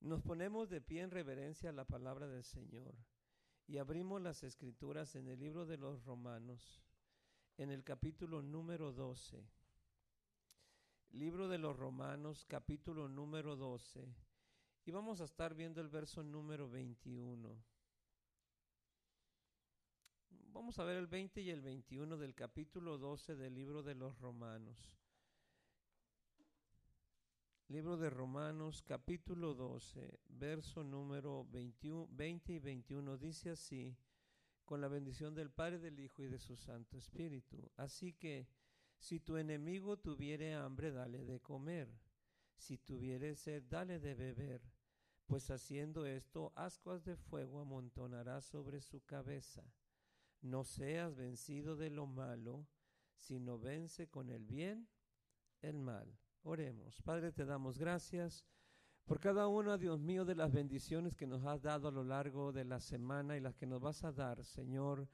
Nos ponemos de pie en reverencia a la palabra del Señor y abrimos las escrituras en el libro de los Romanos, en el capítulo número 12. Libro de los Romanos, capítulo número 12. Y vamos a estar viendo el verso número 21. Vamos a ver el 20 y el 21 del capítulo 12 del libro de los Romanos. Libro de Romanos, capítulo 12, verso número 21, 20 y 21, dice así, con la bendición del Padre, del Hijo y de su Santo Espíritu. Así que, si tu enemigo tuviere hambre, dale de comer. Si tuviere sed, dale de beber. Pues haciendo esto, ascuas de fuego amontonará sobre su cabeza. No seas vencido de lo malo, sino vence con el bien el mal. Oremos. Padre, te damos gracias por cada una, Dios mío, de las bendiciones que nos has dado a lo largo de la semana y las que nos vas a dar, Señor,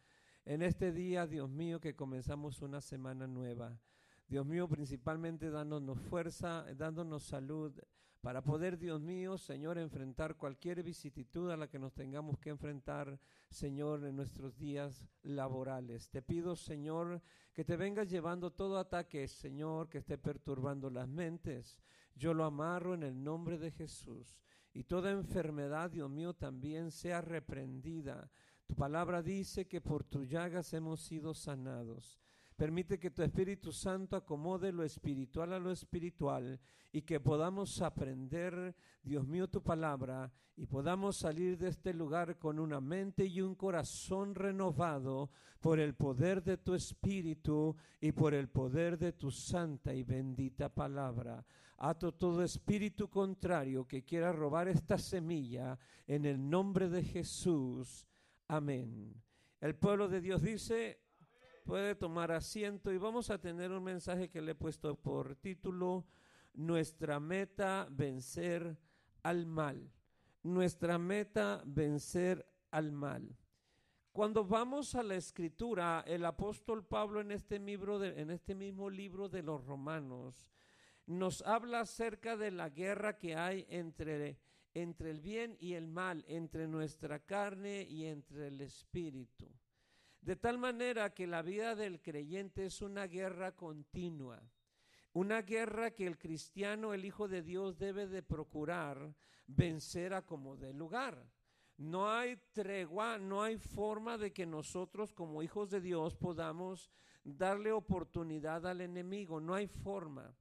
en este día, Dios mío, que comenzamos una semana nueva. Dios mío, principalmente dándonos fuerza, dándonos salud, para poder, Dios mío, Señor, enfrentar cualquier vicisitud a la que nos tengamos que enfrentar, Señor, en nuestros días laborales. Te pido, Señor, que te vengas llevando todo ataque, Señor, que esté perturbando las mentes. Yo lo amarro en el nombre de Jesús. Y toda enfermedad, Dios mío, también sea reprendida. Tu palabra dice que por tus llagas hemos sido sanados. Permite que tu Espíritu Santo acomode lo espiritual a lo espiritual y que podamos aprender, Dios mío, tu palabra y podamos salir de este lugar con una mente y un corazón renovado por el poder de tu Espíritu y por el poder de tu santa y bendita palabra. Ato todo espíritu contrario que quiera robar esta semilla en el nombre de Jesús. Amén. El pueblo de Dios dice, puede tomar asiento y vamos a tener un mensaje que le he puesto por título Nuestra meta vencer al mal. Nuestra meta vencer al mal. Cuando vamos a la escritura, el apóstol Pablo en este, en este mismo libro de los romanos nos habla acerca de la guerra que hay entre, entre el bien y el mal, entre nuestra carne y entre el espíritu. De tal manera que la vida del creyente es una guerra continua, una guerra que el cristiano, el Hijo de Dios, debe de procurar vencer a como de lugar. No hay tregua, no hay forma de que nosotros como hijos de Dios podamos darle oportunidad al enemigo, no hay forma.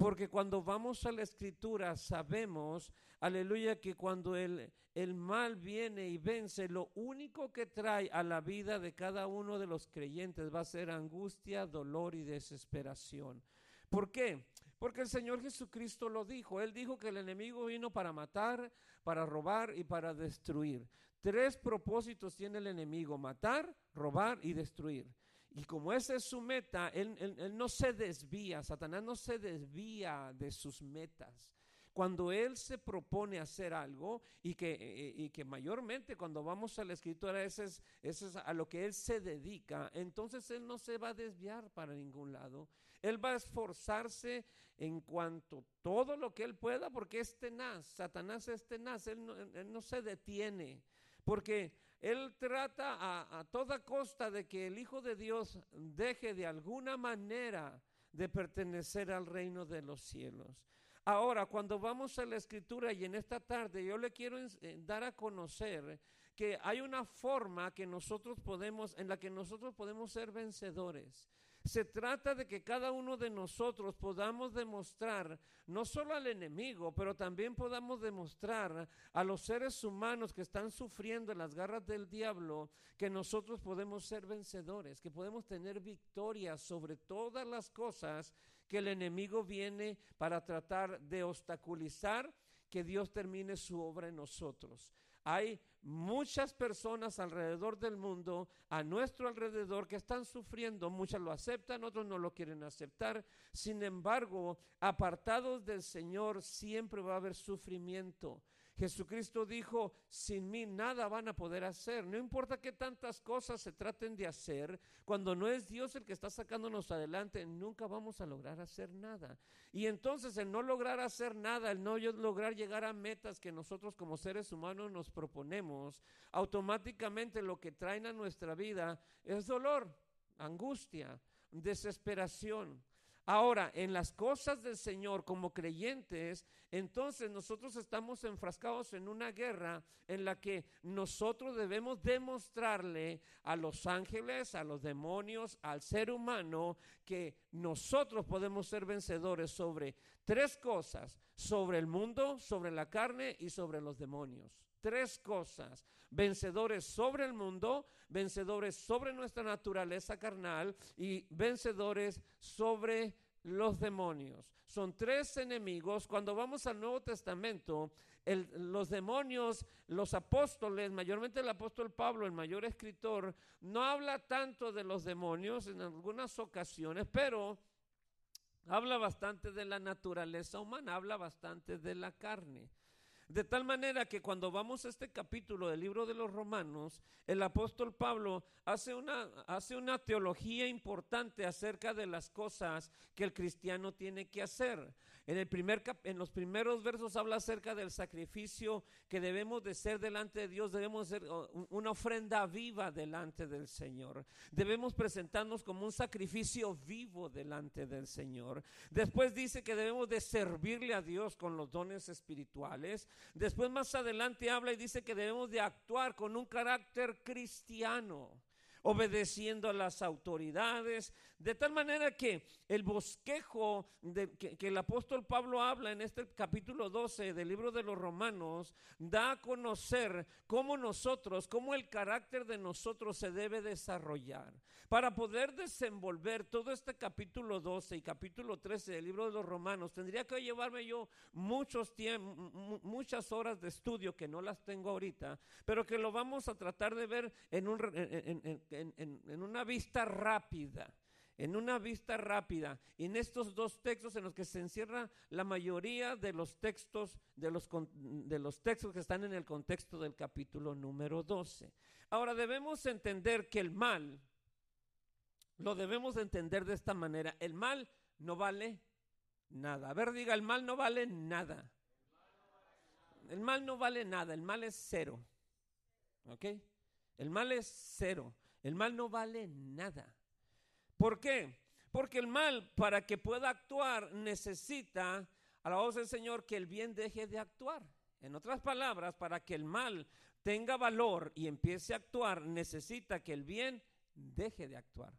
Porque cuando vamos a la escritura sabemos, aleluya, que cuando el, el, mal viene y vence, lo único que trae a la vida de cada uno de los creyentes va a ser angustia, dolor y desesperación. ¿Por qué? Porque el Señor Jesucristo lo dijo. Él dijo que el enemigo vino para matar, para robar y para destruir. Tres propósitos tiene el enemigo, matar, robar y destruir. Y como esa es su meta, él, no se desvía, Satanás no se desvía de sus metas. Cuando él se propone hacer algo y que, eh, y que mayormente cuando vamos a la escritura, ese es, ese es a lo que él se dedica, entonces él no se va a desviar para ningún lado. Él va a esforzarse en cuanto todo lo que él pueda porque es tenaz, Satanás es tenaz, él no, él no se detiene. Porque él trata a, toda costa de que el Hijo de Dios deje de alguna manera de pertenecer al reino de los cielos. Ahora, cuando vamos a la escritura y en esta tarde yo le quiero eh, dar a conocer que hay una forma que nosotros podemos en la que nosotros podemos ser vencedores. Se trata de que cada uno de nosotros podamos demostrar, no solo al enemigo, pero también podamos demostrar a los seres humanos que están sufriendo en las garras del diablo, que nosotros podemos ser vencedores, que podemos tener victoria sobre todas las cosas que el enemigo viene para tratar de obstaculizar que Dios termine su obra en nosotros. Hay muchas personas alrededor del mundo, a nuestro alrededor, que están sufriendo. Muchas lo aceptan, otros no lo quieren aceptar. Sin embargo, apartados del Señor siempre va a haber sufrimiento. Jesucristo dijo, sin mí nada van a poder hacer. No importa qué tantas cosas se traten de hacer, cuando no es Dios el que está sacándonos adelante, nunca vamos a lograr hacer nada. Y entonces el no lograr hacer nada, el no lograr llegar a metas que nosotros como seres humanos nos proponemos, automáticamente lo que traen a nuestra vida es dolor, angustia, desesperación. Ahora, en las cosas del Señor como creyentes, entonces nosotros estamos enfrascados en una guerra en la que nosotros debemos demostrarle a los ángeles, a los demonios, al ser humano, que nosotros podemos ser vencedores sobre tres cosas, sobre el mundo, sobre la carne y sobre los demonios. Tres cosas, vencedores sobre el mundo, vencedores sobre nuestra naturaleza carnal y vencedores sobre los demonios. Son tres enemigos. Cuando vamos al Nuevo Testamento, los demonios, los apóstoles, mayormente el apóstol Pablo, el mayor escritor, no habla tanto de los demonios en algunas ocasiones, pero habla bastante de la naturaleza humana, habla bastante de la carne. De tal manera que cuando vamos a este capítulo del libro de los Romanos, el apóstol Pablo hace una, hace una teología importante acerca de las cosas que el cristiano tiene que hacer. En, los primeros versos habla acerca del sacrificio que debemos de ser delante de Dios, debemos ser una ofrenda viva delante del Señor. Debemos presentarnos como un sacrificio vivo delante del Señor. Después dice que debemos de servirle a Dios con los dones espirituales. Después más adelante habla y dice que debemos de actuar con un carácter cristiano obedeciendo a las autoridades, de tal manera que el bosquejo que, el apóstol Pablo habla en este capítulo 12 del libro de los Romanos, da a conocer cómo nosotros, cómo el carácter de nosotros se debe desarrollar. Para poder desenvolver todo este capítulo 12 y capítulo 13 del libro de los Romanos, tendría que llevarme yo muchos muchas horas de estudio que no las tengo ahorita, pero que lo vamos a tratar de ver en, un, en, una vista rápida en una vista rápida, en estos dos textos en los que se encierra la mayoría de los textos, de los, de los textos que están en el contexto del capítulo número 12. Ahora debemos entender que el mal, lo debemos entender de esta manera. El mal no vale nada. A ver, diga, el mal no vale nada. El mal no vale nada, el mal es cero. ¿Ok? El mal es cero. El mal no vale nada. ¿Por qué? Porque el mal, para que pueda actuar, necesita a la voz del Señor que el bien deje de actuar. En otras palabras, para que el mal tenga valor y empiece a actuar, necesita que el bien deje de actuar.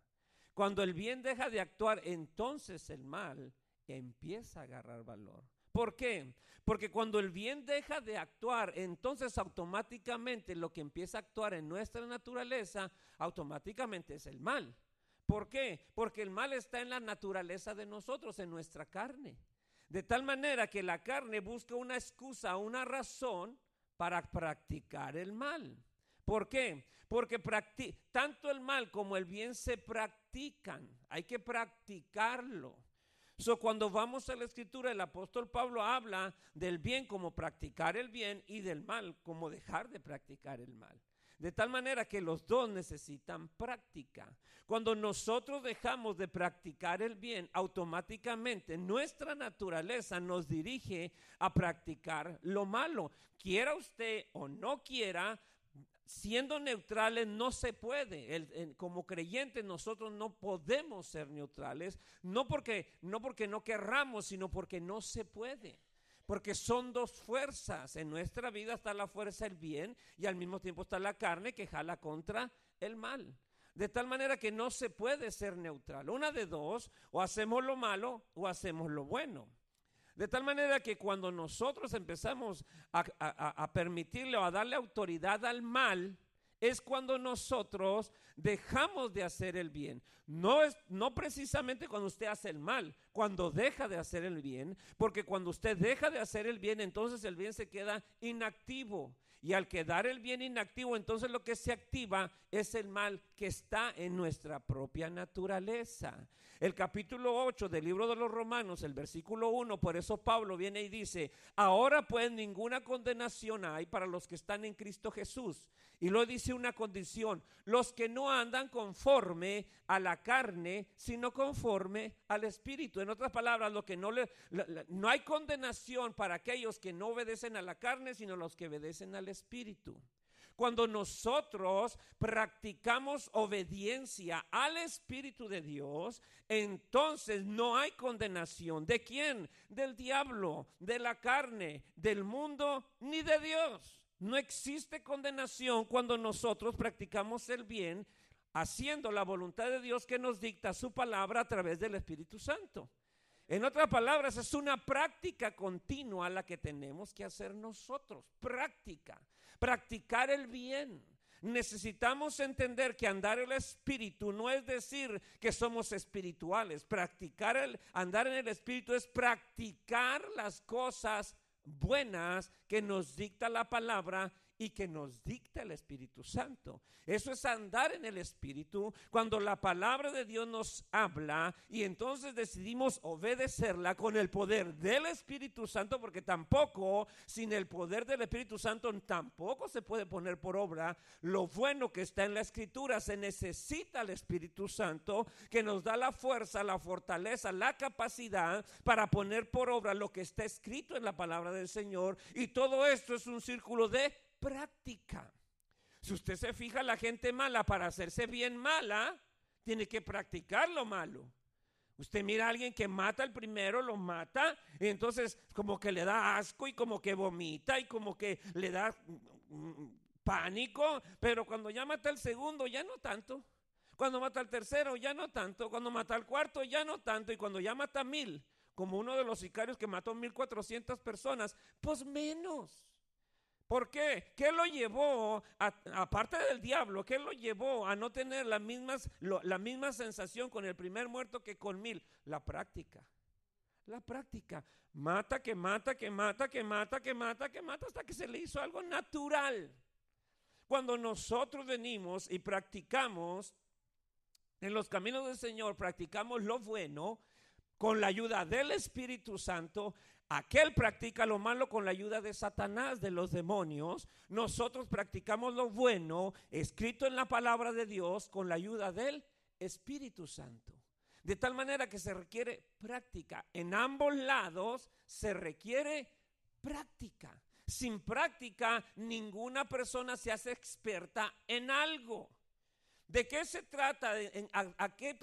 Cuando el bien deja de actuar, entonces el mal empieza a agarrar valor. ¿Por qué? Porque cuando el bien deja de actuar, entonces automáticamente lo que empieza a actuar en nuestra naturaleza, automáticamente es el mal. ¿Por qué? Porque el mal está en la naturaleza de nosotros, en nuestra carne. De tal manera que la carne busca una excusa, una razón para practicar el mal. ¿Por qué? Porque tanto el mal como el bien se practican. Hay que practicarlo. So, cuando vamos a la escritura, el apóstol Pablo habla del bien como practicar el bien y del mal como dejar de practicar el mal. De tal manera que los dos necesitan práctica. Cuando nosotros dejamos de practicar el bien, automáticamente nuestra naturaleza nos dirige a practicar lo malo. Quiera usted o no quiera, siendo neutrales no se puede. como creyentes nosotros no podemos ser neutrales, no porque, no porque no querramos, sino porque no se puede. Porque son dos fuerzas. En nuestra vida está la fuerza del bien y al mismo tiempo está la carne que jala contra el mal. De tal manera que no se puede ser neutral. Una de dos, o hacemos lo malo o hacemos lo bueno. De tal manera que cuando nosotros empezamos a, permitirle o a darle autoridad al mal, es cuando nosotros dejamos de hacer el bien. No es no precisamente cuando usted hace el mal, cuando deja de hacer el bien, porque cuando usted deja de hacer el bien, entonces el bien se queda inactivo. Y al quedar el bien inactivo, entonces lo que se activa es el mal que está en nuestra propia naturaleza. El capítulo 8 del libro de los Romanos, el versículo 1, por eso Pablo viene y dice, ahora pues ninguna condenación hay para los que están en Cristo Jesús. Y lo dice una condición, los que no andan conforme a la carne, sino conforme al Espíritu. En otras palabras, lo que no le, no hay condenación para aquellos que no obedecen a la carne, sino los que obedecen al Espíritu. Cuando nosotros practicamos obediencia al Espíritu de Dios, entonces no hay condenación. ¿De quién? Del diablo, de la carne, del mundo, ni de Dios. No existe condenación cuando nosotros practicamos el bien haciendo la voluntad de Dios que nos dicta su palabra a través del Espíritu Santo. En otras palabras, es una práctica continua la que tenemos que hacer nosotros. Práctica. Practicar el bien. Necesitamos entender que andar el espíritu no es decir que somos espirituales. Practicar el andar en el espíritu es practicar las cosas buenas que nos dicta la palabra y que nos dicta el Espíritu Santo. Eso es andar en el Espíritu cuando la palabra de Dios nos habla y entonces decidimos obedecerla con el poder del Espíritu Santo, porque tampoco sin el poder del Espíritu Santo tampoco se puede poner por obra lo bueno que está en la Escritura. Se necesita el Espíritu Santo que nos da la fuerza, la fortaleza, la capacidad para poner por obra lo que está escrito en la palabra del Señor. Y todo esto es un círculo de práctica. Si usted se fija, la gente mala para hacerse bien mala, tiene que practicar lo malo. Usted mira a alguien que mata el primero, lo mata, y entonces como que le da asco y como que vomita y como que le da mm, pánico, pero cuando ya mata el segundo, ya no tanto. Cuando mata el tercero, ya no tanto. Cuando mata el cuarto, ya no tanto. Y cuando ya mata mil, como uno de los sicarios que mató mil cuatrocientas personas, pues menos. ¿Por qué? ¿Qué lo llevó, aparte del diablo, qué lo llevó a no tener la la misma sensación con el primer muerto que con mil? La práctica. La práctica. Mata, que mata, que mata, que mata, que mata, que mata, hasta que se le hizo algo natural. Cuando nosotros venimos y practicamos en los caminos del Señor, practicamos lo bueno, con la ayuda del Espíritu Santo, Aquel practica lo malo con la ayuda de Satanás, de los demonios. Nosotros practicamos lo bueno, escrito en la palabra de Dios, con la ayuda del Espíritu Santo. De tal manera que se requiere práctica. En ambos lados se requiere práctica. Sin práctica, ninguna persona se hace experta en algo. ¿De qué se trata? a, qué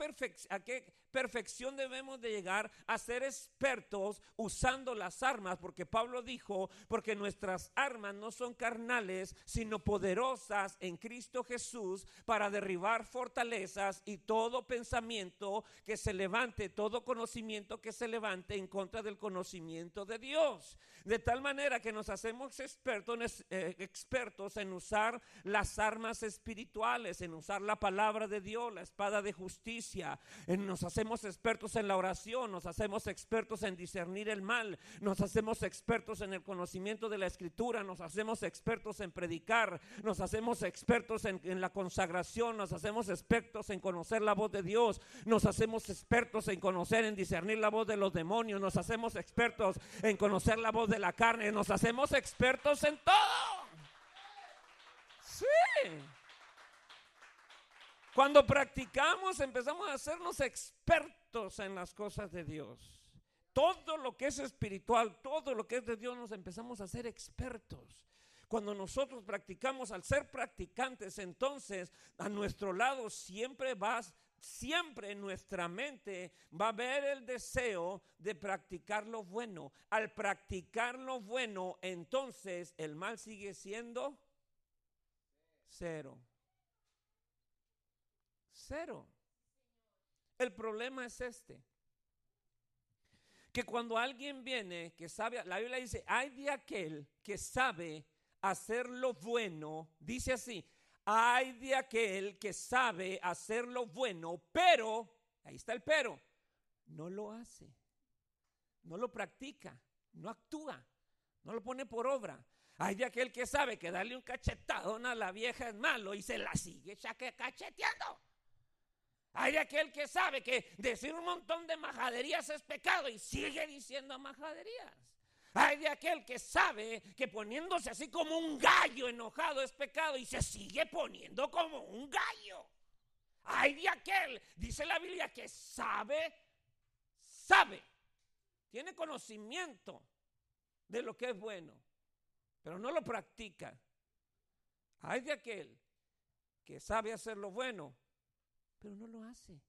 perfección debemos de llegar a ser expertos usando las armas, porque Pablo dijo, porque nuestras armas no son carnales, sino poderosas en Cristo Jesús para derribar fortalezas y todo pensamiento que se levante, todo conocimiento que se levante en contra del conocimiento de Dios. De tal manera que nos hacemos expertos, eh, expertos en usar las armas espirituales, en usar la palabra de Dios, la espada de justicia, nos hacemos expertos en la oración, nos hacemos expertos en discernir el mal, nos hacemos expertos en el conocimiento de la escritura, nos hacemos expertos en predicar, nos hacemos expertos en, en la consagración, nos hacemos expertos en conocer la voz de Dios, nos hacemos expertos en conocer, en discernir la voz de los demonios, nos hacemos expertos en conocer la voz de la carne, nos hacemos expertos en todo. Sí. Cuando practicamos empezamos a hacernos expertos en las cosas de Dios. Todo lo que es espiritual, todo lo que es de Dios nos empezamos a hacer expertos. Cuando nosotros practicamos, al ser practicantes, entonces a nuestro lado siempre va, siempre en nuestra mente va a haber el deseo de practicar lo bueno. Al practicar lo bueno, entonces el mal sigue siendo cero. Cero. El problema es este. Que cuando alguien viene que sabe, la Biblia dice, hay de aquel que sabe hacer lo bueno, dice así, hay de aquel que sabe hacer lo bueno, pero, ahí está el pero, no lo hace, no lo practica, no actúa, no lo pone por obra. Hay de aquel que sabe que darle un cachetadón a la vieja es malo y se la sigue cacheteando. Hay de aquel que sabe que decir un montón de majaderías es pecado y sigue diciendo majaderías. Hay de aquel que sabe que poniéndose así como un gallo enojado es pecado y se sigue poniendo como un gallo. Hay de aquel, dice la Biblia, que sabe, sabe, tiene conocimiento de lo que es bueno, pero no lo practica. Hay de aquel que sabe hacer lo bueno, pero no lo hace.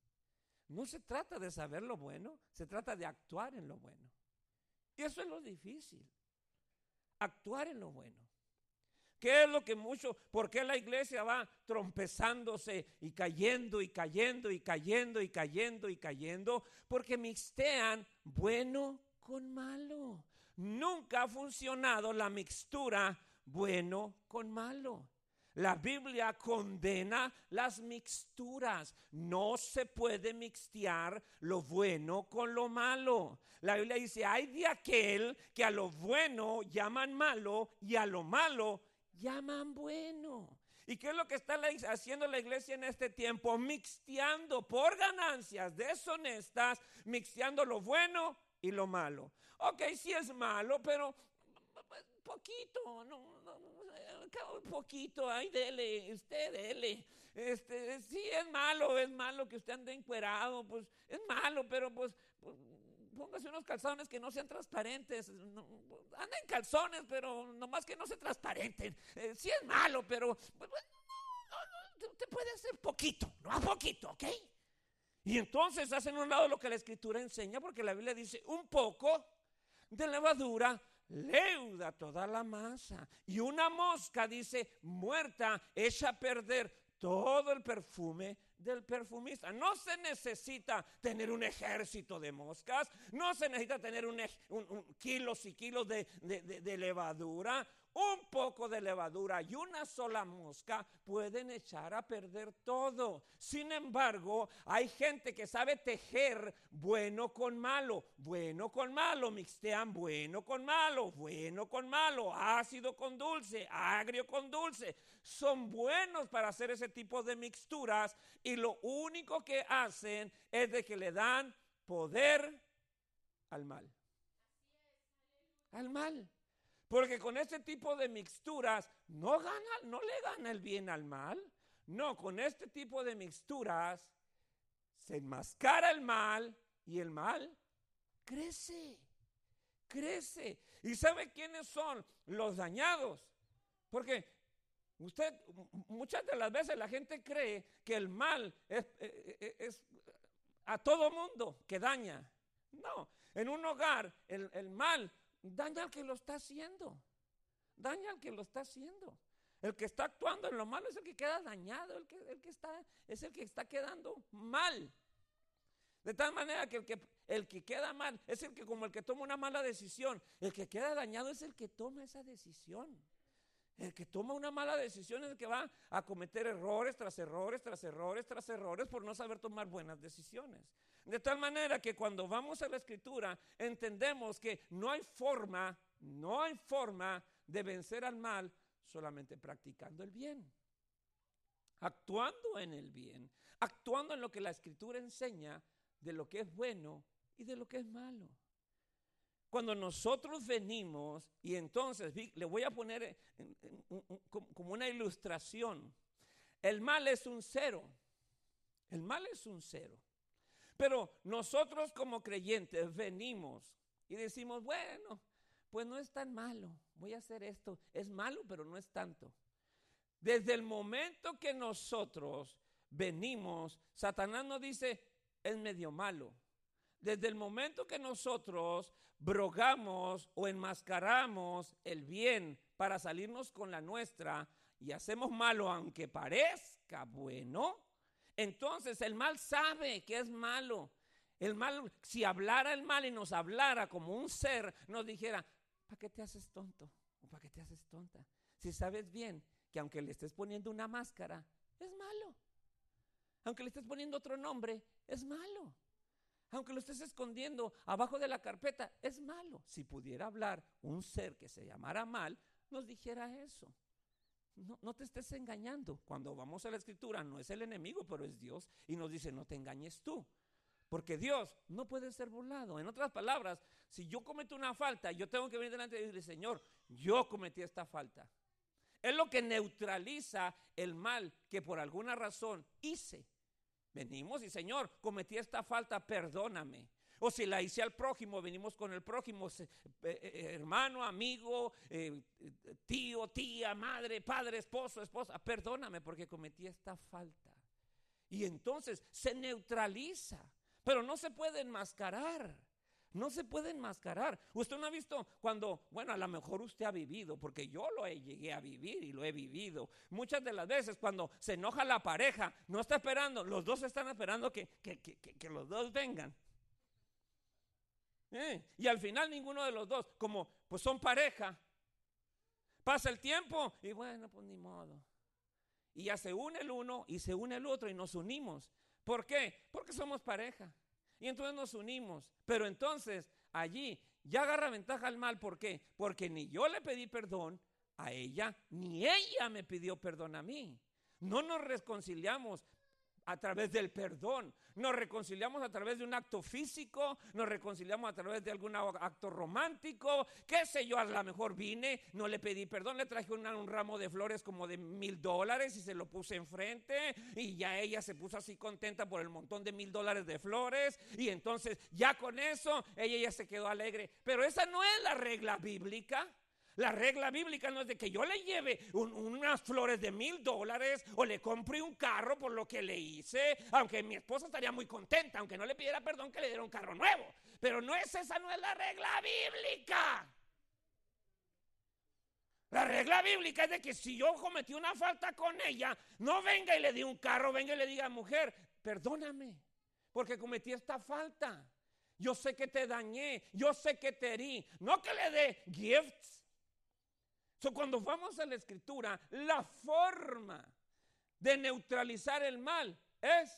No se trata de saber lo bueno, se trata de actuar en lo bueno. Y eso es lo difícil. Actuar en lo bueno. ¿Qué es lo que mucho, por qué la iglesia va trompezándose y cayendo y cayendo y cayendo y cayendo y cayendo? Porque mixtean bueno con malo. Nunca ha funcionado la mixtura bueno con malo. La Biblia condena las mixturas. No se puede mixtear lo bueno con lo malo. La Biblia dice, hay de aquel que a lo bueno llaman malo y a lo malo llaman bueno. ¿Y qué es lo que está haciendo la iglesia en este tiempo? Mixteando por ganancias deshonestas, mixteando lo bueno y lo malo. Ok, sí es malo, pero poquito, no, no, un poquito, ay, dele, usted dele. Este, sí, es malo, es malo que usted ande encuerado, pues es malo, pero pues, pues póngase unos calzones que no sean transparentes. anda en calzones, pero nomás que no se transparenten. Eh, sí es malo, pero pues, usted puede hacer poquito, no a poquito, ¿ok? Y entonces hacen un lado lo que la escritura enseña, porque la Biblia dice un poco de levadura leuda toda la masa. Y una mosca, dice, muerta, echa a perder todo el perfume del perfumista. No se necesita tener un ejército de moscas, no se necesita tener un, kilos y kilos de levadura. Un poco de levadura y una sola mosca pueden echar a perder todo. Sin embargo, hay gente que sabe tejer bueno con malo, bueno con malo, mixtean bueno con malo, bueno con malo, ácido con dulce, agrio con dulce. Son buenos para hacer ese tipo de mixturas y lo único que hacen es de que le dan poder al mal. Al mal. Porque con este tipo de mixturas no, gana, no le gana el bien al mal. No, con este tipo de mixturas se enmascara el mal y el mal crece, crece. ¿Y sabe quiénes son los dañados? Porque usted, muchas de las veces la gente cree que el mal es, eh, eh, es a todo mundo que daña. No, en un hogar el, el mal daña al que lo está haciendo. Daña al que lo está haciendo. El que está actuando en lo malo es el que queda dañado, el que, el que está, es el que está quedando mal. De tal manera que el, que el que queda mal es el que como el que toma una mala decisión. El que queda dañado es el que toma esa decisión. El que toma una mala decisión es el que va a cometer errores tras errores, tras errores, tras errores por no saber tomar buenas decisiones. De tal manera que cuando vamos a la escritura entendemos que no hay forma, no hay forma de vencer al mal solamente practicando el bien. Actuando en el bien, actuando en lo que la escritura enseña de lo que es bueno y de lo que es malo. Cuando nosotros venimos, y entonces le voy a poner como una ilustración, el mal es un cero, el mal es un cero. Pero nosotros como creyentes venimos y decimos, bueno, pues no es tan malo, voy a hacer esto, es malo, pero no es tanto. Desde el momento que nosotros venimos, Satanás nos dice, es medio malo. Desde el momento que nosotros brogamos o enmascaramos el bien para salirnos con la nuestra y hacemos malo aunque parezca bueno, entonces el mal sabe que es malo. El mal, si hablara el mal y nos hablara como un ser, nos dijera, ¿para qué te haces tonto? ¿O para qué te haces tonta? Si sabes bien que aunque le estés poniendo una máscara, es malo. Aunque le estés poniendo otro nombre, es malo. Aunque lo estés escondiendo abajo de la carpeta, es malo. Si pudiera hablar un ser que se llamara mal, nos dijera eso. No, te estés engañando. Cuando vamos a la escritura, no es el enemigo, pero es Dios. Y nos dice, no te engañes tú. Porque Dios no puede ser burlado. En otras palabras, si yo cometo una falta, yo tengo que venir delante de decirle, Señor, yo cometí esta falta. Es lo que neutraliza el mal que por alguna razón hice. Venimos y Señor, cometí esta falta, perdóname. O si la hice al prójimo, venimos con el prójimo, eh, eh, hermano, amigo, eh, tío, tía, madre, padre, esposo, esposa, perdóname porque cometí esta falta. Y entonces se neutraliza, pero no se puede enmascarar. No se puede enmascarar. Usted no ha visto cuando, bueno, a lo mejor usted ha vivido, porque yo lo he, llegué a vivir y lo he vivido. Muchas de las veces cuando se enoja la pareja, no está esperando, los dos están esperando que, que, los dos vengan. ¿Eh? Y al final ninguno de los dos, como pues son pareja, pasa el tiempo y bueno, pues ni modo. Y ya se une el uno y se une el otro y nos unimos. ¿Por qué? Porque somos pareja. Y entonces nos unimos. Pero entonces allí ya agarra ventaja al mal. ¿Por qué? Porque ni yo le pedí perdón a ella, ni ella me pidió perdón a mí. No nos reconciliamos a través del perdón. Nos reconciliamos a través de un acto físico, nos reconciliamos a través de algún acto romántico, qué sé yo, a lo mejor vine, no le pedí perdón, le traje un ramo de flores como de mil dólares y se lo puse enfrente y ya ella se puso así contenta por el montón de mil dólares de flores y entonces ya con eso ella ya se quedó alegre. Pero esa no es la regla bíblica. La regla bíblica no es de que yo le lleve unas flores de mil dólares o le compre un carro por lo que le hice, aunque mi esposa estaría muy contenta, aunque no le pidiera perdón que le diera un carro nuevo. Pero no es esa, no es la regla bíblica. La regla bíblica es de que si yo cometí una falta con ella, no venga y le dé un carro, venga y le diga, mujer, perdóname, porque cometí esta falta. Yo sé que te dañé, yo sé que te herí. No que le dé gifts, So, cuando vamos a la escritura, la forma de neutralizar el mal es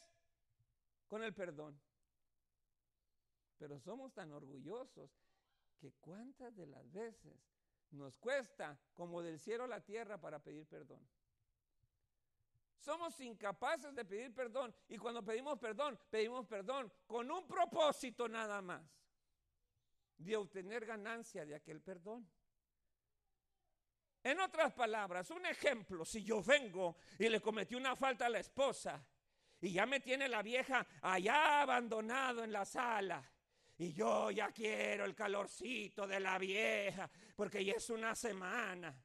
con el perdón. Pero somos tan orgullosos que cuántas de las veces nos cuesta como del cielo a la tierra para pedir perdón. Somos incapaces de pedir perdón y cuando pedimos perdón, pedimos perdón con un propósito nada más, de obtener ganancia de aquel perdón. En otras palabras, un ejemplo, si yo vengo y le cometí una falta a la esposa y ya me tiene la vieja allá abandonado en la sala y yo ya quiero el calorcito de la vieja porque ya es una semana.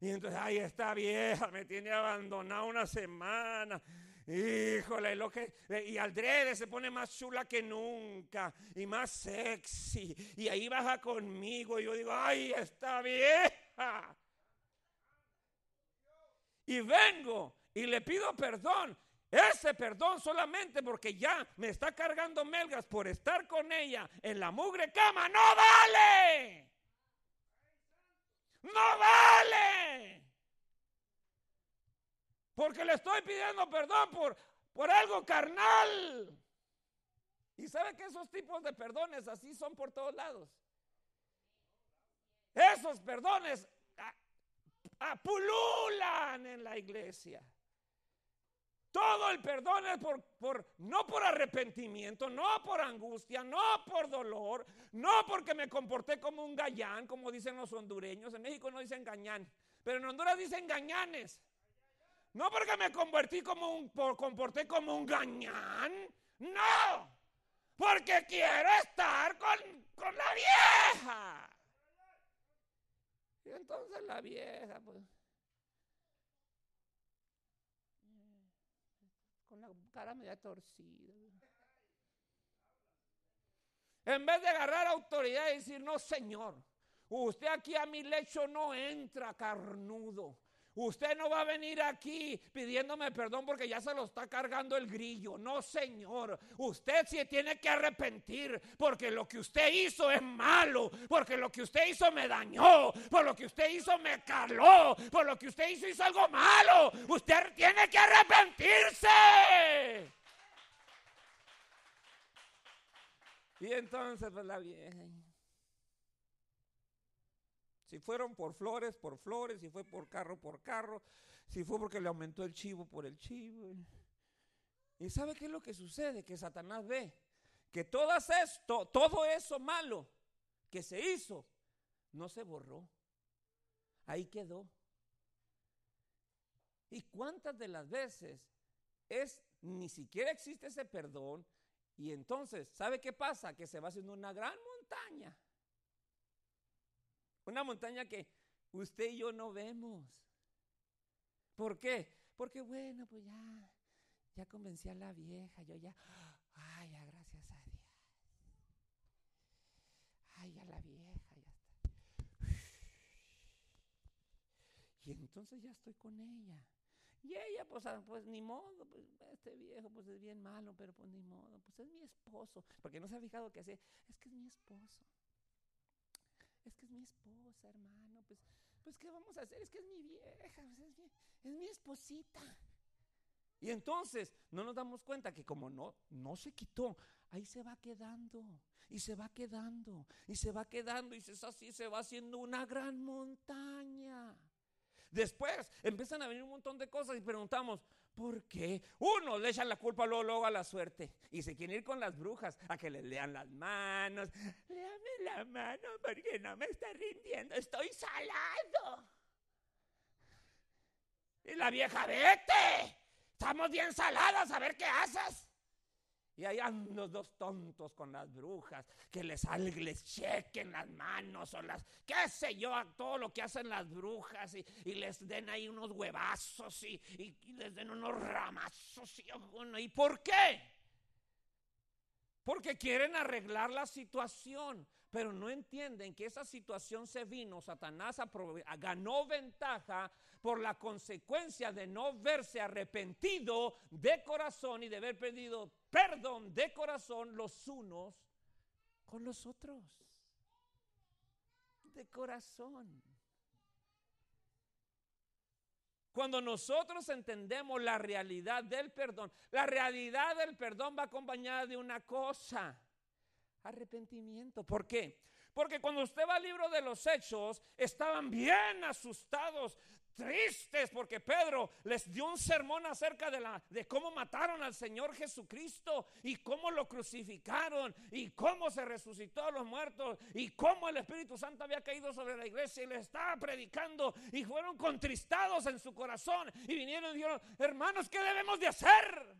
Y entonces, ay, esta vieja me tiene abandonado una semana. Híjole, lo que. Y Aldrede se pone más chula que nunca y más sexy. Y ahí baja conmigo. Y yo digo, ay, esta vieja y vengo y le pido perdón, ese perdón solamente porque ya me está cargando melgas por estar con ella en la mugre cama, no vale. No vale. Porque le estoy pidiendo perdón por, por algo carnal. Y sabe que esos tipos de perdones así son por todos lados. Esos perdones apululan en la iglesia. Todo el perdón es por, por, no por arrepentimiento, no por angustia, no por dolor, no porque me comporté como un gallán, como dicen los hondureños. En México no dicen gañán, pero en Honduras dicen gañanes. No porque me convertí como un, comporté como un gañán, no, porque quiero estar con, con la vieja. Y entonces la vieja, pues, con la cara media torcida. En vez de agarrar autoridad y decir, no, señor, usted aquí a mi lecho no entra carnudo. Usted no va a venir aquí pidiéndome perdón porque ya se lo está cargando el grillo. No, Señor. Usted sí tiene que arrepentir porque lo que usted hizo es malo. Porque lo que usted hizo me dañó. Por lo que usted hizo me caló. Por lo que usted hizo hizo algo malo. Usted tiene que arrepentirse. Y entonces pues la vieja. Si fueron por flores, por flores, si fue por carro, por carro, si fue porque le aumentó el chivo, por el chivo. ¿Y sabe qué es lo que sucede? Que Satanás ve que todo esto, todo eso malo que se hizo, no se borró. Ahí quedó. ¿Y cuántas de las veces es ni siquiera existe ese perdón? Y entonces, ¿sabe qué pasa? Que se va haciendo una gran montaña. Una montaña que usted y yo no vemos. ¿Por qué? Porque bueno, pues ya, ya convencí a la vieja, yo ya, ay, ya gracias a Dios. Ay, ya la vieja, ya está. Y entonces ya estoy con ella. Y ella, pues, ah, pues ni modo, pues este viejo pues es bien malo, pero pues ni modo, pues es mi esposo. Porque no se ha fijado que hace, es que es mi esposo es es mi esposa, hermano, pues, pues ¿qué vamos a hacer? Es que es mi vieja, pues, es, mi, es mi esposita. Y entonces no nos damos cuenta que como no, no se quitó, ahí se va quedando, y se va quedando, y se va quedando, y es así, se va haciendo una gran montaña. Después empiezan a venir un montón de cosas y preguntamos, ¿Por qué? Uno le echan la culpa luego, luego, a la suerte y se quieren ir con las brujas a que les lean las manos. Léame la mano porque no me está rindiendo, estoy salado. Y la vieja, vete, estamos bien saladas, a ver qué haces. Y andan los dos tontos con las brujas, que les, les chequen las manos o las, qué sé yo, a todo lo que hacen las brujas y, les den ahí unos huevazos y, les den unos ramazos. Y, ¿Y por qué? Porque quieren arreglar la situación, pero no entienden que esa situación se vino, Satanás ganó ventaja por la consecuencia de no verse arrepentido de corazón y de haber pedido perdón de corazón los unos con los otros. De corazón. Cuando nosotros entendemos la realidad del perdón, la realidad del perdón va acompañada de una cosa, arrepentimiento. ¿Por qué? Porque cuando usted va al libro de los hechos, estaban bien asustados tristes porque Pedro les dio un sermón acerca de, la, de cómo mataron al Señor Jesucristo y cómo lo crucificaron y cómo se resucitó a los muertos y cómo el Espíritu Santo había caído sobre la iglesia y le estaba predicando y fueron contristados en su corazón y vinieron y dijeron, hermanos, ¿qué debemos de hacer?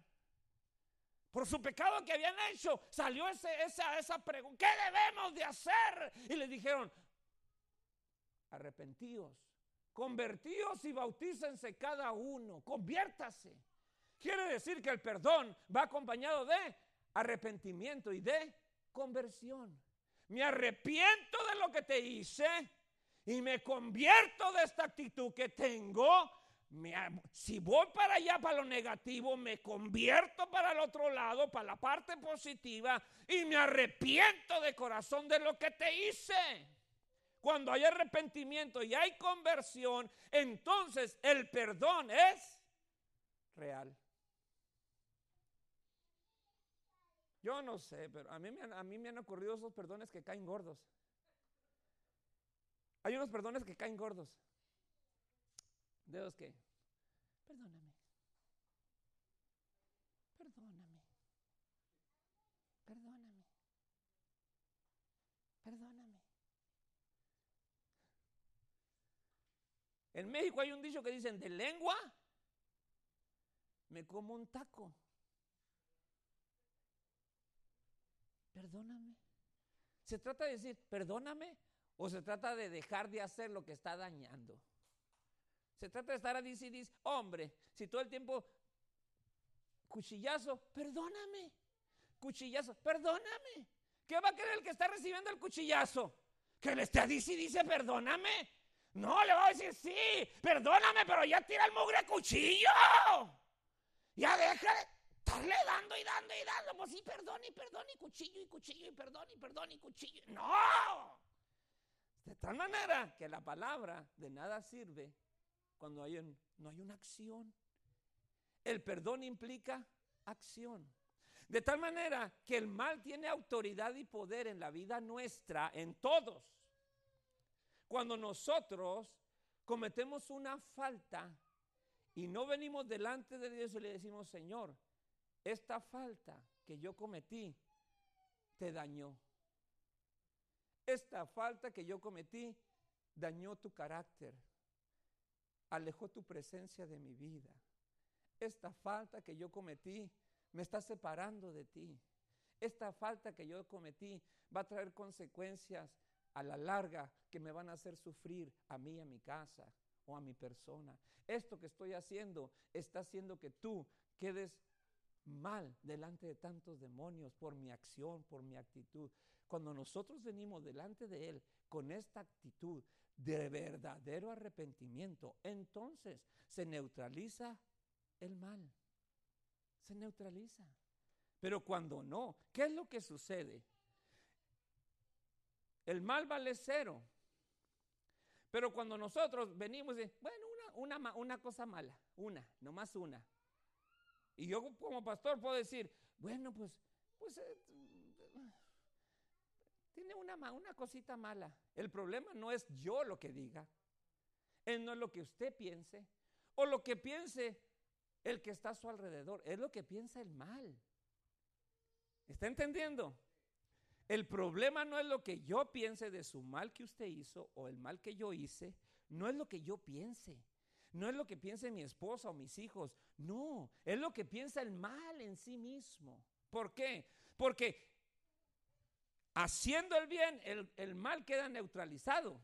Por su pecado que habían hecho, salió ese, esa, esa pregunta, ¿qué debemos de hacer? Y le dijeron, arrepentíos Convertíos y bautícense cada uno. Conviértase. Quiere decir que el perdón va acompañado de arrepentimiento y de conversión. Me arrepiento de lo que te hice y me convierto de esta actitud que tengo. si voy para allá, para lo negativo, me convierto para el otro lado, para la parte positiva, y me arrepiento de corazón de lo que te hice. Cuando hay arrepentimiento y hay conversión, entonces el perdón es real. Yo no sé, pero a mí, me han, a mí me han ocurrido esos perdones que caen gordos. Hay unos perdones que caen gordos. ¿De los que? Perdóname. Perdóname. Perdóname. En México hay un dicho que dicen, de lengua me como un taco. Perdóname. ¿Se trata de decir, perdóname? ¿O se trata de dejar de hacer lo que está dañando? Se trata de estar a decir, hombre, si todo el tiempo cuchillazo, perdóname. Cuchillazo, perdóname. ¿Qué va a querer el que está recibiendo el cuchillazo? Que le esté a decir, dice, perdóname. No, le va a decir, sí, perdóname, pero ya tira el mugre cuchillo. Ya deja de estarle dando y dando y dando. Pues sí, perdón y perdón y cuchillo y cuchillo y perdón y perdón y cuchillo. No. De tal manera que la palabra de nada sirve cuando no hay una acción. El perdón implica acción. De tal manera que el mal tiene autoridad y poder en la vida nuestra, en todos. Cuando nosotros cometemos una falta y no venimos delante de Dios y le decimos, Señor, esta falta que yo cometí te dañó. Esta falta que yo cometí dañó tu carácter, alejó tu presencia de mi vida. Esta falta que yo cometí me está separando de ti. Esta falta que yo cometí va a traer consecuencias a la larga que me van a hacer sufrir a mí, a mi casa o a mi persona. Esto que estoy haciendo está haciendo que tú quedes mal delante de tantos demonios por mi acción, por mi actitud. Cuando nosotros venimos delante de Él con esta actitud de verdadero arrepentimiento, entonces se neutraliza el mal se neutraliza. Pero cuando no, ¿qué es lo que sucede? El mal vale cero. Pero cuando nosotros venimos y, bueno, una, una, una cosa mala, una, nomás una. Y yo como pastor puedo decir, bueno, pues, pues eh, tiene una, una cosita mala. El problema no es yo lo que diga, él no es lo que usted piense, o lo que piense el que está a su alrededor. Es lo que piensa el mal. ¿Está entendiendo? El problema no es lo que yo piense de su mal que usted hizo o el mal que yo hice. No es lo que yo piense. No es lo que piense mi esposa o mis hijos. No, es lo que piensa el mal en sí mismo. ¿Por qué? Porque haciendo el bien, el, el mal queda neutralizado.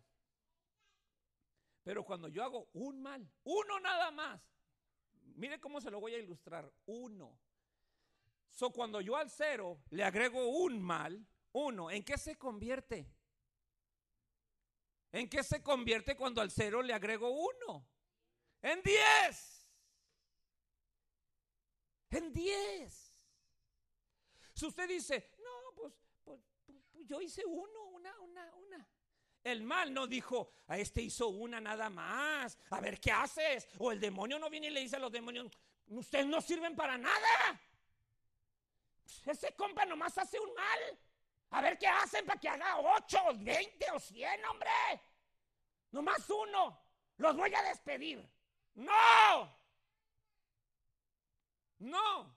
Pero cuando yo hago un mal, uno nada más, Mire cómo se lo voy a ilustrar. Uno. So, cuando yo al cero le agrego un mal, uno, ¿en qué se convierte? ¿En qué se convierte cuando al cero le agrego uno? En diez. En diez. Si usted dice, no, pues, pues, pues yo hice uno, una, una, una. El mal no dijo, a este hizo una nada más. A ver, ¿qué haces? O el demonio no viene y le dice a los demonios, ustedes no sirven para nada. Ese compa nomás hace un mal. A ver qué hacen para que haga ocho, veinte o cien, hombre. Nomás uno. Los voy a despedir. No. No.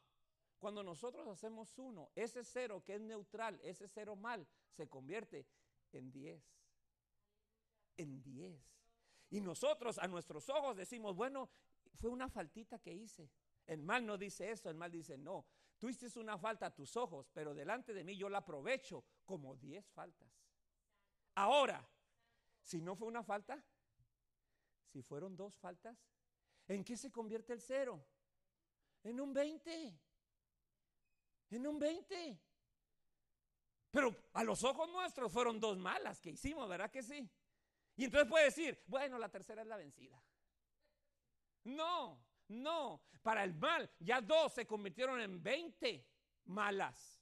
Cuando nosotros hacemos uno, ese cero que es neutral, ese cero mal, se convierte en diez en 10. Y nosotros a nuestros ojos decimos, bueno, fue una faltita que hice. El mal no dice eso, el mal dice, no, tú hiciste una falta a tus ojos, pero delante de mí yo la aprovecho como 10 faltas. Ahora, si no fue una falta, si fueron dos faltas, ¿en qué se convierte el cero? En un 20. En un 20. Pero a los ojos nuestros fueron dos malas que hicimos, ¿verdad que sí? Y entonces puede decir, bueno, la tercera es la vencida. No, no. Para el mal, ya dos se convirtieron en veinte malas.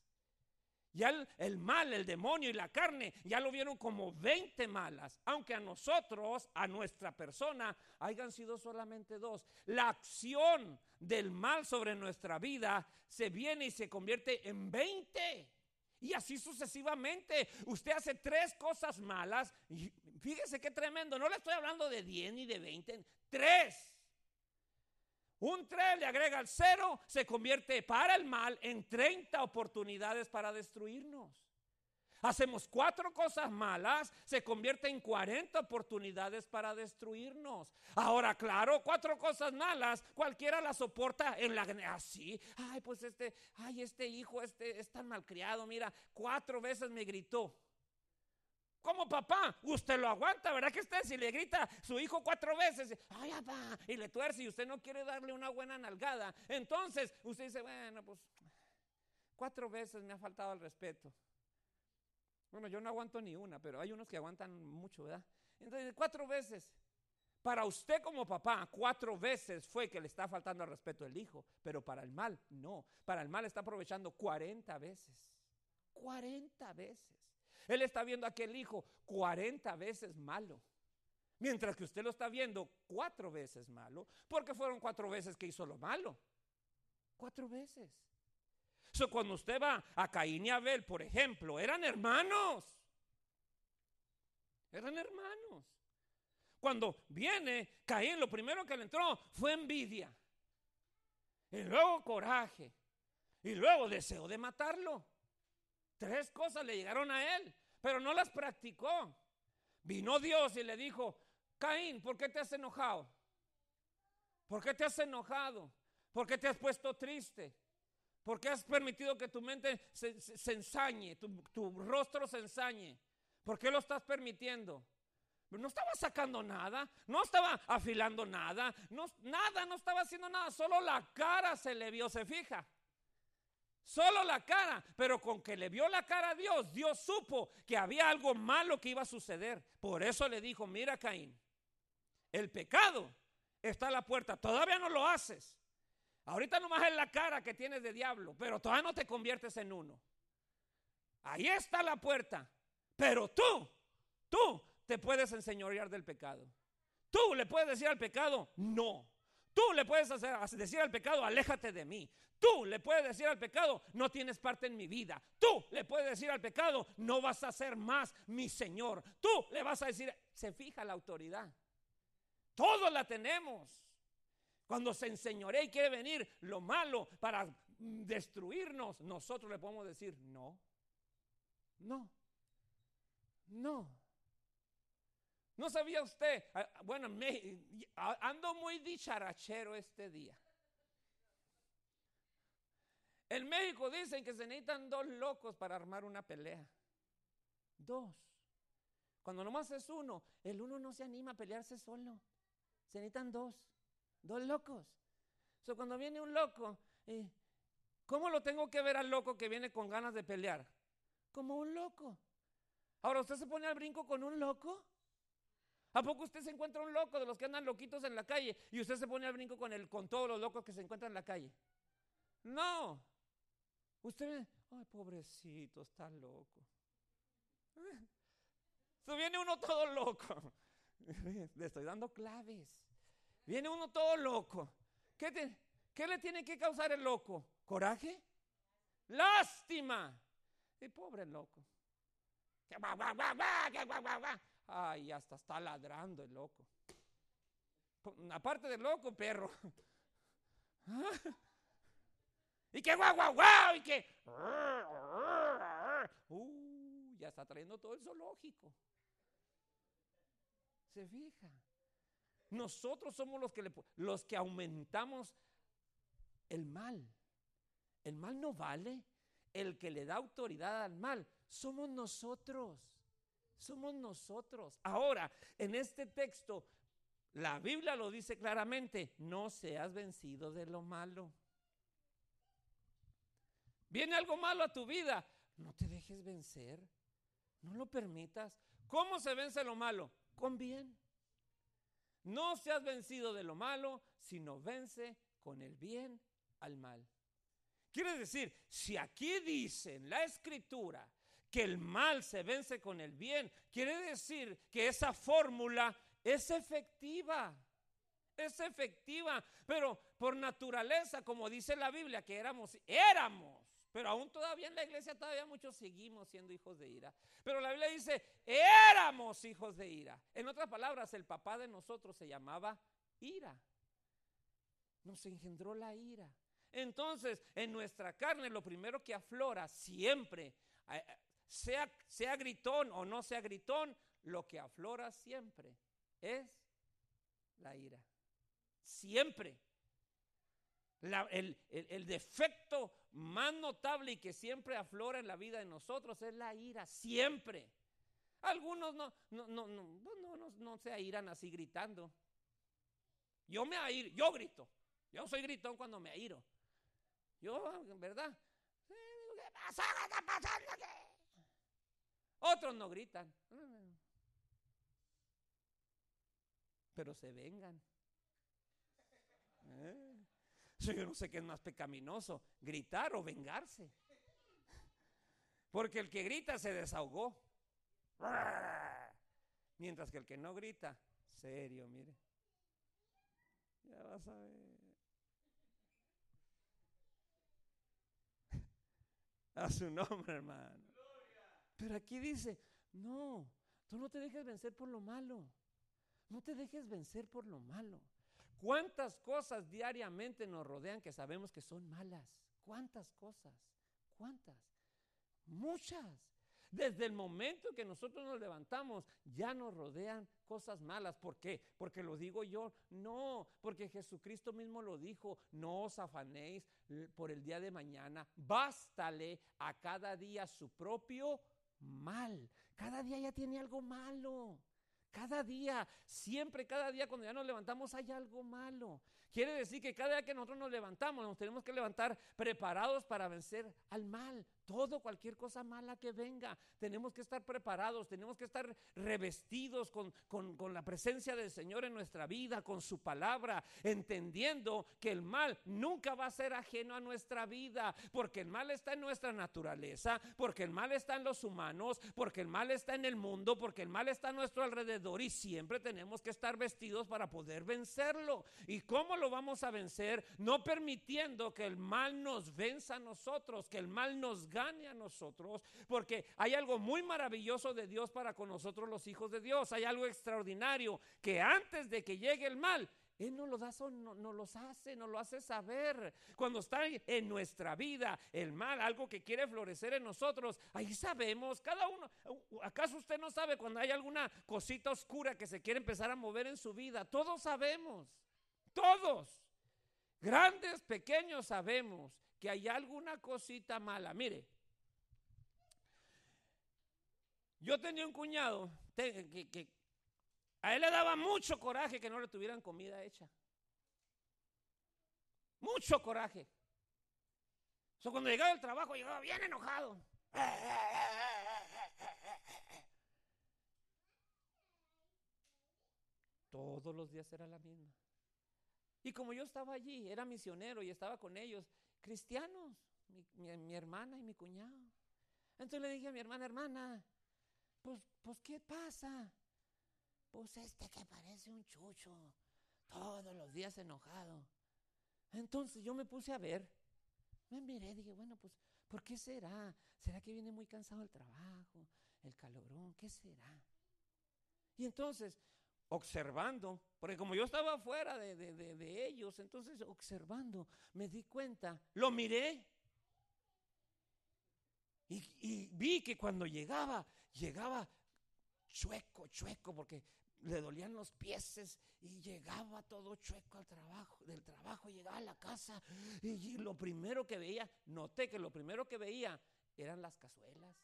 Ya el, mal, el demonio y la carne, ya lo vieron como veinte malas. Aunque a nosotros, a nuestra persona, hayan sido solamente dos. La acción del mal sobre nuestra vida se viene y se convierte en veinte. Y así sucesivamente. Usted hace tres cosas malas. Y fíjese qué tremendo. No le estoy hablando de 10 ni de 20. Tres. Un 3 le agrega al cero, se convierte para el mal en 30 oportunidades para destruirnos. Hacemos cuatro cosas malas, se convierte en 40 oportunidades para destruirnos. Ahora, claro, cuatro cosas malas, cualquiera las soporta en la así. Ay, pues este, ay, este hijo este es tan malcriado, mira, cuatro veces me gritó. Como papá, usted lo aguanta, ¿verdad que usted si le grita su hijo cuatro veces, ay papá, y le tuerce y usted no quiere darle una buena nalgada, entonces usted dice, bueno, pues cuatro veces me ha faltado el respeto. Bueno, yo no aguanto ni una, pero hay unos que aguantan mucho, ¿verdad? Entonces, cuatro veces. Para usted como papá, cuatro veces fue que le está faltando al respeto el hijo, pero para el mal, no. Para el mal está aprovechando 40 veces. 40 veces. Él está viendo a aquel hijo 40 veces malo. Mientras que usted lo está viendo cuatro veces malo, porque fueron cuatro veces que hizo lo malo. Cuatro veces. So, cuando usted va a Caín y Abel, por ejemplo, eran hermanos. Eran hermanos. Cuando viene Caín, lo primero que le entró fue envidia. Y luego coraje. Y luego deseo de matarlo. Tres cosas le llegaron a él, pero no las practicó. Vino Dios y le dijo, Caín, ¿por qué te has enojado? ¿Por qué te has enojado? ¿Por qué te has puesto triste? ¿Por qué has permitido que tu mente se, ensañe, tu, rostro se ensañe? ¿Por qué lo estás permitiendo? No estaba sacando nada, no estaba afilando nada, no, nada, no estaba haciendo nada, solo la cara se le vio, se fija. Solo la cara, pero con que le vio la cara a Dios, Dios supo que había algo malo que iba a suceder. Por eso le dijo, mira Caín, el pecado está a la puerta, todavía no lo haces. Ahorita nomás es la cara que tienes de diablo, pero todavía no te conviertes en uno. Ahí está la puerta, pero tú, tú te puedes enseñorear del pecado. Tú le puedes decir al pecado, no. Tú le puedes decir al pecado, aléjate de mí. Tú le puedes decir al pecado, no tienes parte en mi vida. Tú le puedes decir al pecado, no vas a ser más mi Señor. Tú le vas a decir, se fija la autoridad. Todos la tenemos. Cuando se enseñorea y quiere venir lo malo para destruirnos, nosotros le podemos decir, no, no, no. ¿No sabía usted? Ah, bueno, ando muy dicharachero este día. En México dicen que se necesitan dos locos para armar una pelea. Dos. Cuando nomás es uno, el uno no se anima a pelearse solo. Se necesitan dos. Dos locos. So, cuando viene un loco, eh, ¿cómo lo tengo que ver al loco que viene con ganas de pelear? Como un loco. Ahora, ¿usted se pone al brinco con un loco? ¿A poco usted se encuentra un loco de los que andan loquitos en la calle y usted se pone al brinco con, el, con todos los locos que se encuentran en la calle? No. Usted, ay, pobrecito, está loco. Se viene uno todo loco. Le estoy dando claves. Viene uno todo loco. ¿Qué, ¿Qué, le tiene que causar el loco? ¿Coraje? Lástima. Y pobre loco. Ay, hasta está ladrando el loco. Aparte del loco, perro. y que guau, guau, guau, y que... Uh, ya está trayendo todo el zoológico. Se fija. Nosotros somos los que, los que aumentamos el mal. El mal no vale. El que le da autoridad al mal somos nosotros. Somos nosotros. Ahora, en este texto, la Biblia lo dice claramente, no seas vencido de lo malo. Viene algo malo a tu vida, no te dejes vencer, no lo permitas. ¿Cómo se vence lo malo? Con bien. No seas vencido de lo malo, sino vence con el bien al mal. Quiere decir, si aquí dice en la escritura que el mal se vence con el bien, quiere decir que esa fórmula es efectiva. Es efectiva, pero por naturaleza, como dice la Biblia, que éramos, éramos, pero aún todavía en la iglesia todavía muchos seguimos siendo hijos de ira. Pero la Biblia dice, éramos hijos de ira. En otras palabras, el papá de nosotros se llamaba ira. Nos engendró la ira. Entonces, en nuestra carne lo primero que aflora siempre, eh, sea, sea gritón o no sea gritón, lo que aflora siempre es la ira. Siempre. el, el, defecto más notable y que siempre aflora en la vida de nosotros es la ira, siempre. Algunos no, no, no, no, no, no, no se airan así gritando. Yo me airo, yo grito. Yo soy gritón cuando me airo. Yo, ¿verdad? ¿Qué pasa? ¿Qué está pasando? Otros no gritan. pero se vengan. ¿Eh? Yo no sé qué es más pecaminoso, gritar o vengarse. Porque el que grita se desahogó. Mientras que el que no grita, serio, mire. Ya vas a ver. A su nombre, hermano. Pero aquí dice, no, tú no te dejes vencer por lo malo. No te dejes vencer por lo malo. ¿Cuántas cosas diariamente nos rodean que sabemos que son malas? ¿Cuántas cosas? ¿Cuántas? Muchas. Desde el momento que nosotros nos levantamos, ya nos rodean cosas malas. ¿Por qué? Porque lo digo yo. No, porque Jesucristo mismo lo dijo. No os afanéis por el día de mañana. Bástale a cada día su propio mal. Cada día ya tiene algo malo. Cada día, siempre, cada día cuando ya nos levantamos hay algo malo. Quiere decir que cada día que nosotros nos levantamos, nos tenemos que levantar preparados para vencer al mal todo, cualquier cosa mala que venga. Tenemos que estar preparados, tenemos que estar revestidos con, con, la presencia del Señor en nuestra vida, con su palabra, entendiendo que el mal nunca va a ser ajeno a nuestra vida, porque el mal está en nuestra naturaleza, porque el mal está en los humanos, porque el mal está en el mundo, porque el mal está a nuestro alrededor y siempre tenemos que estar vestidos para poder vencerlo. ¿Y cómo lo vamos a vencer? No permitiendo que el mal nos venza a nosotros, que el mal nos gane a nosotros, porque hay algo muy maravilloso de Dios para con nosotros los hijos de Dios. Hay algo extraordinario que antes de que llegue el mal, él no lo da, no, no los hace, no lo hace saber. Cuando está en nuestra vida el mal, algo que quiere florecer en nosotros, ahí sabemos, cada uno, ¿acaso usted no sabe cuando hay alguna cosita oscura que se quiere empezar a mover en su vida? Todos sabemos, todos, grandes, pequeños sabemos que hay alguna cosita mala. Mire, yo tenía un cuñado que, a él le daba mucho coraje que no le tuvieran comida hecha. Mucho coraje. So, cuando llegaba del trabajo, llegaba bien enojado. Todos los días era la misma. Y como yo estaba allí, era misionero y estaba con ellos, cristianos, mi, hermana y mi cuñado. Entonces le dije a mi hermana, hermana, pues, pues, ¿qué pasa? Pues este que parece un chucho, todos los días enojado. Entonces yo me puse a ver, me miré, dije, bueno, pues, ¿por qué será? ¿Será que viene muy cansado el trabajo, el calorón? ¿Qué será? Y entonces observando, porque como yo estaba fuera de, ellos, entonces observando, me di cuenta, lo miré y, vi que cuando llegaba, llegaba chueco, chueco, porque le dolían los pies y llegaba todo chueco al trabajo, del trabajo llegaba a la casa y lo primero que veía, noté que lo primero que veía eran las cazuelas.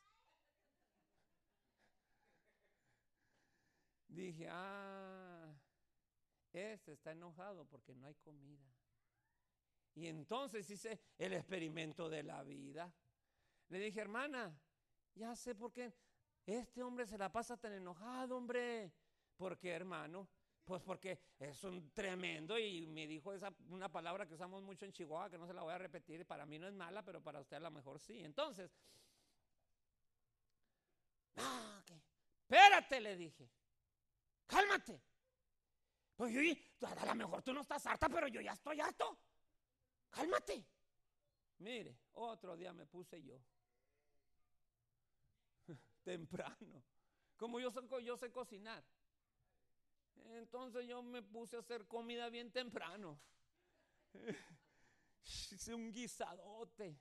Dije, ah, este está enojado porque no hay comida. Y entonces hice el experimento de la vida. Le dije, hermana, ya sé por qué este hombre se la pasa tan enojado, hombre. ¿Por qué, hermano? Pues porque es un tremendo y me dijo esa, una palabra que usamos mucho en Chihuahua, que no se la voy a repetir, para mí no es mala, pero para usted a lo mejor sí. Entonces, ah, espérate, le dije cálmate. Pues yo, a lo mejor tú no estás harta, pero yo ya estoy harto. Cálmate. Mire, otro día me puse yo. Temprano. Como yo sé, yo cocinar. Entonces yo me puse a hacer comida bien temprano. Hice un guisadote.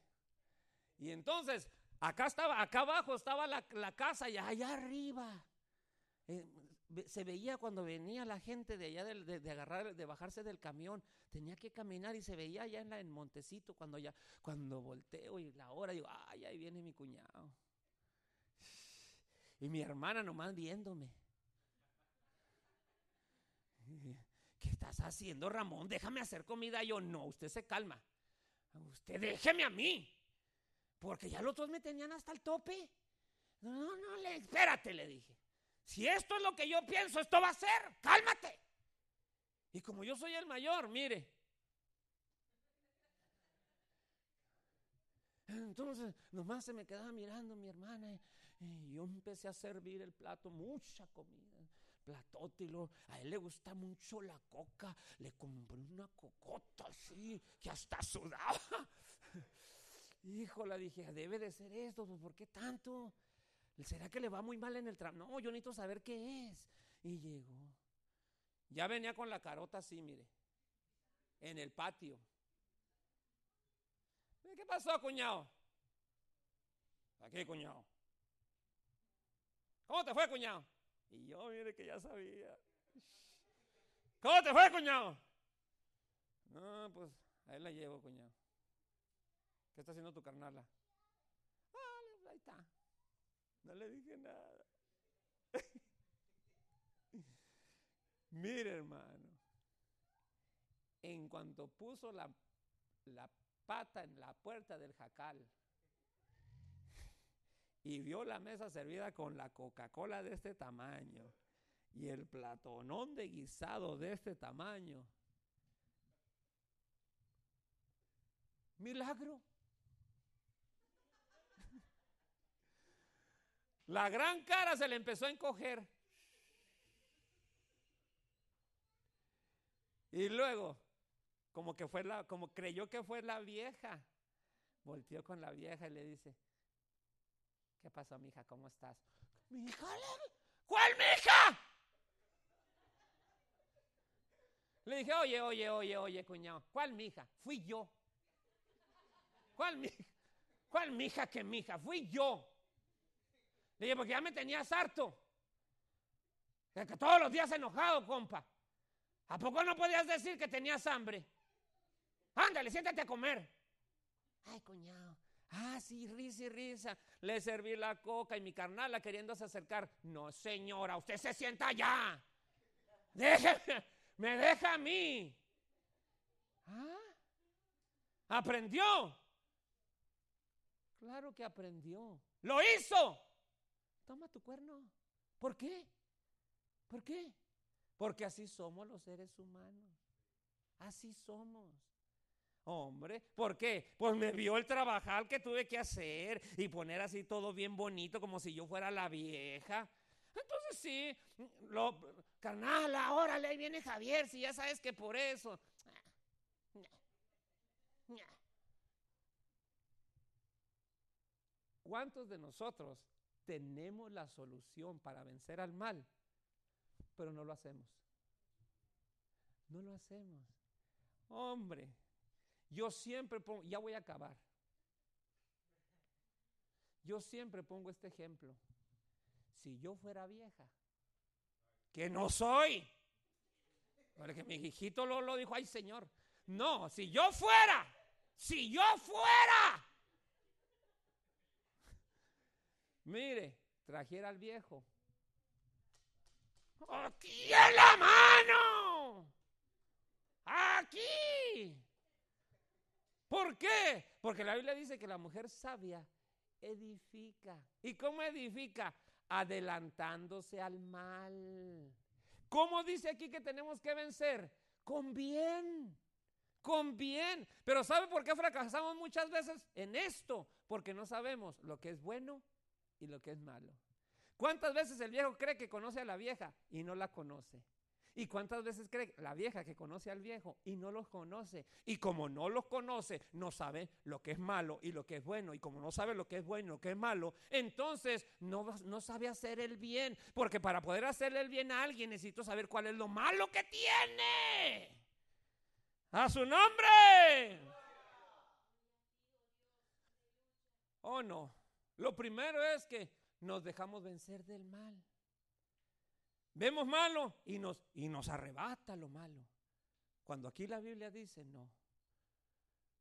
Y entonces, acá estaba, acá abajo estaba la, casa y allá arriba. Eh, se veía cuando venía la gente de allá de, agarrar, de bajarse del camión, tenía que caminar y se veía allá en, la, Montecito cuando ya, cuando volteo y la hora, digo, ay, ahí viene mi cuñado. Y mi hermana nomás viéndome. ¿Qué estás haciendo, Ramón? Déjame hacer comida. Yo, no, usted se calma. Usted déjeme a mí. Porque ya los dos me tenían hasta el tope. No, no, le, espérate, le dije. Si esto es lo que yo pienso, esto va a ser. Cálmate. Y como yo soy el mayor, mire. Entonces, nomás se me quedaba mirando mi hermana y yo empecé a servir el plato, mucha comida, platótilo. A él le gusta mucho la coca. Le compré una cocota así que hasta sudaba. Híjola, dije, debe de ser esto, pues, ¿por qué tanto? ¿Será que le va muy mal en el trabajo? No, yo necesito saber qué es. Y llegó. Ya venía con la carota así, mire, en el patio. ¿Qué pasó, cuñado? Aquí, cuñado. ¿Cómo te fue, cuñado? Y yo, mire que ya sabía. ¿Cómo te fue, cuñado? No, pues ahí la llevo, cuñado. ¿Qué está haciendo tu carnala? Ah, ahí está. No le dije nada. Mire, hermano. En cuanto puso la, la pata en la puerta del jacal y vio la mesa servida con la Coca-Cola de este tamaño y el platonón de guisado de este tamaño. Milagro. La gran cara se le empezó a encoger. Y luego, como que fue la, como creyó que fue la vieja, volteó con la vieja y le dice, ¿qué pasó, mija? ¿Cómo estás? ¿Mi hija? ¿Cuál mija? Le dije, oye, oye, oye, oye, cuñado, ¿cuál mija? Fui yo. ¿Cuál mija? ¿Cuál mija que mija? Fui yo. Le dije, porque ya me tenías harto. Que todos los días enojado, compa. ¿A poco no podías decir que tenías hambre? Ándale, siéntate a comer. Ay, cuñado. Ah, sí, risa y risa. Le serví la coca y mi carnala queriéndose acercar. No, señora, usted se sienta allá. Déjeme, me deja a mí. ¿Ah? ¿Aprendió? Claro que aprendió. ¡Lo hizo! Toma tu cuerno. ¿Por qué? ¿Por qué? Porque así somos los seres humanos. Así somos. Hombre, ¿por qué? Pues me vio el trabajar que tuve que hacer y poner así todo bien bonito como si yo fuera la vieja. Entonces sí, lo, carnal, órale, ahí viene Javier, si ya sabes que por eso. ¿Cuántos de nosotros tenemos la solución para vencer al mal? pero no lo hacemos. No lo hacemos. Hombre, yo siempre pongo, ya voy a acabar. Yo siempre pongo este ejemplo. Si yo fuera vieja, que no soy, porque mi hijito lo, lo dijo, ay Señor, no, si yo fuera, si yo fuera, mire, trajera al viejo, Aquí en la mano. Aquí. ¿Por qué? Porque la Biblia dice que la mujer sabia edifica. ¿Y cómo edifica? Adelantándose al mal. ¿Cómo dice aquí que tenemos que vencer? Con bien. Con bien. Pero ¿sabe por qué fracasamos muchas veces en esto? Porque no sabemos lo que es bueno y lo que es malo. ¿Cuántas veces el viejo cree que conoce a la vieja y no la conoce? ¿Y cuántas veces cree la vieja que conoce al viejo y no los conoce? Y como no los conoce, no sabe lo que es malo y lo que es bueno. Y como no sabe lo que es bueno y lo que es malo, entonces no, no sabe hacer el bien. Porque para poder hacerle el bien a alguien necesito saber cuál es lo malo que tiene. A su nombre. Oh no. Lo primero es que nos dejamos vencer del mal. Vemos malo y nos, y nos arrebata lo malo. Cuando aquí la Biblia dice no.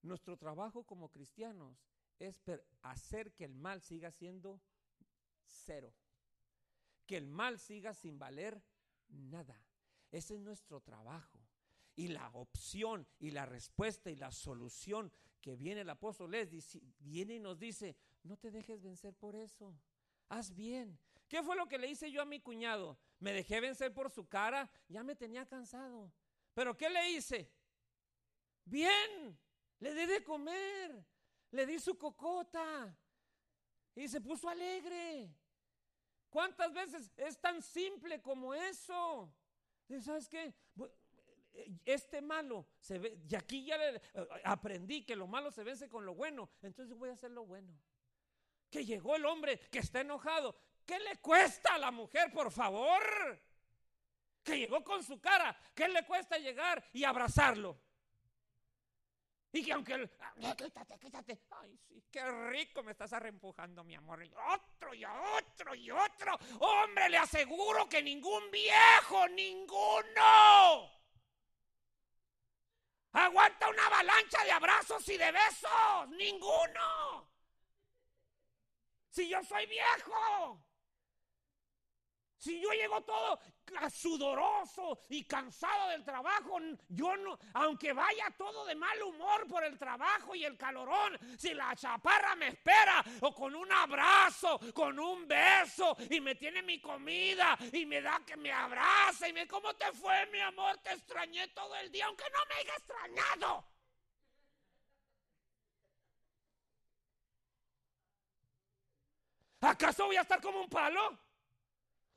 Nuestro trabajo como cristianos es hacer que el mal siga siendo cero. Que el mal siga sin valer nada. Ese es nuestro trabajo. Y la opción y la respuesta y la solución que viene el apóstol es, viene y nos dice, no te dejes vencer por eso haz bien. ¿Qué fue lo que le hice yo a mi cuñado? Me dejé vencer por su cara, ya me tenía cansado. ¿Pero qué le hice? Bien, le di de comer, le di su cocota y se puso alegre. ¿Cuántas veces es tan simple como eso? ¿Sabes qué? Este malo se ve, y aquí ya le, aprendí que lo malo se vence con lo bueno, entonces voy a hacer lo bueno. Que llegó el hombre que está enojado. ¿Qué le cuesta a la mujer, por favor? Que llegó con su cara. ¿Qué le cuesta llegar y abrazarlo? Y que aunque ah, quítate, quítate. Ay, sí, qué rico me estás arrempujando, mi amor. Y otro y otro y otro. Hombre, le aseguro que ningún viejo, ninguno. Aguanta una avalancha de abrazos y de besos. Ninguno. Si yo soy viejo. Si yo llego todo sudoroso y cansado del trabajo, yo no, aunque vaya todo de mal humor por el trabajo y el calorón, si la chaparra me espera o con un abrazo, con un beso y me tiene mi comida y me da que me abrace y me, ¿cómo te fue mi amor? Te extrañé todo el día, aunque no me haya extrañado. ¿Acaso voy a estar como un palo?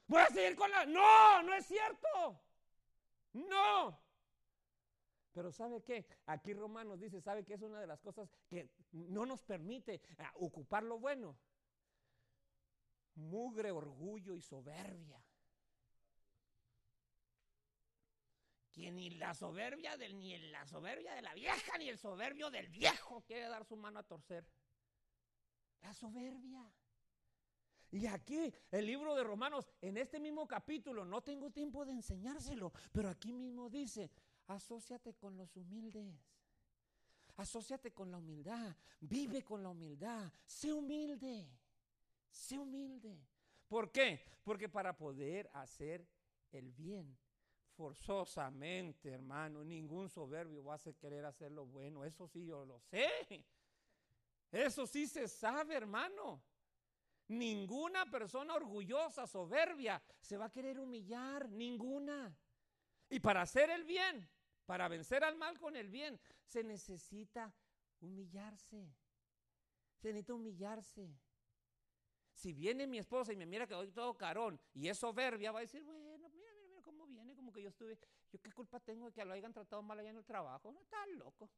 Voy a seguir con la... No, no es cierto. No. Pero ¿sabe qué? Aquí Romanos dice, ¿sabe qué es una de las cosas que no nos permite ah, ocupar lo bueno? Mugre, orgullo y soberbia. Que ni la soberbia del, ni la soberbia de la vieja, ni el soberbio del viejo quiere dar su mano a torcer. La soberbia. Y aquí el libro de Romanos, en este mismo capítulo, no tengo tiempo de enseñárselo, pero aquí mismo dice, asóciate con los humildes. Asociate con la humildad, vive con la humildad, sé humilde, sé humilde. ¿Por qué? Porque para poder hacer el bien, forzosamente, hermano, ningún soberbio va a querer hacer lo bueno, eso sí yo lo sé. Eso sí se sabe, hermano. Ninguna persona orgullosa, soberbia, se va a querer humillar, ninguna. Y para hacer el bien, para vencer al mal con el bien, se necesita humillarse. Se necesita humillarse. Si viene mi esposa y me mira que doy todo carón y es soberbia, va a decir, bueno, mira, mira, mira cómo viene, como que yo estuve, yo qué culpa tengo de que lo hayan tratado mal allá en el trabajo. No, está loco.